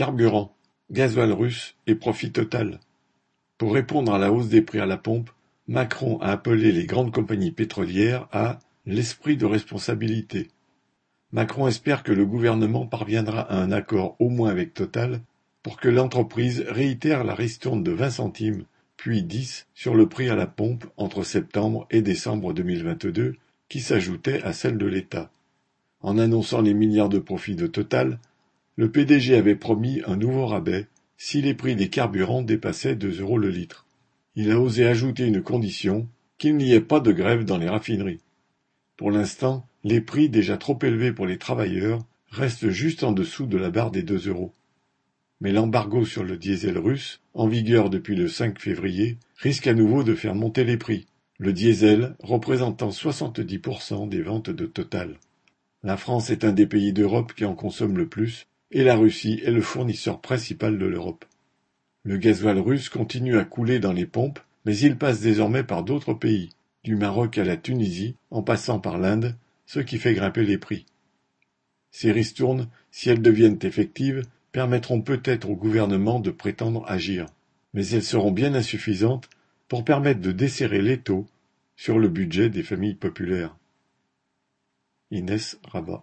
Carburant, gasoil russe et profit total. Pour répondre à la hausse des prix à la pompe, Macron a appelé les grandes compagnies pétrolières à l'esprit de responsabilité. Macron espère que le gouvernement parviendra à un accord au moins avec Total pour que l'entreprise réitère la ristourne de 20 centimes puis 10 sur le prix à la pompe entre septembre et décembre 2022 qui s'ajoutait à celle de l'État. En annonçant les milliards de profits de Total, le PDG avait promis un nouveau rabais si les prix des carburants dépassaient 2 euros le litre. Il a osé ajouter une condition, qu'il n'y ait pas de grève dans les raffineries. Pour l'instant, les prix déjà trop élevés pour les travailleurs restent juste en dessous de la barre des deux euros. Mais l'embargo sur le diesel russe, en vigueur depuis le 5 février, risque à nouveau de faire monter les prix, le diesel représentant 70% des ventes de Total. La France est un des pays d'Europe qui en consomme le plus, et la Russie est le fournisseur principal de l'Europe. Le gasoil russe continue à couler dans les pompes, mais il passe désormais par d'autres pays, du Maroc à la Tunisie, en passant par l'Inde, ce qui fait grimper les prix. Ces ristournes, si elles deviennent effectives, permettront peut-être au gouvernement de prétendre agir, mais elles seront bien insuffisantes pour permettre de desserrer les taux sur le budget des familles populaires. Inès Rabat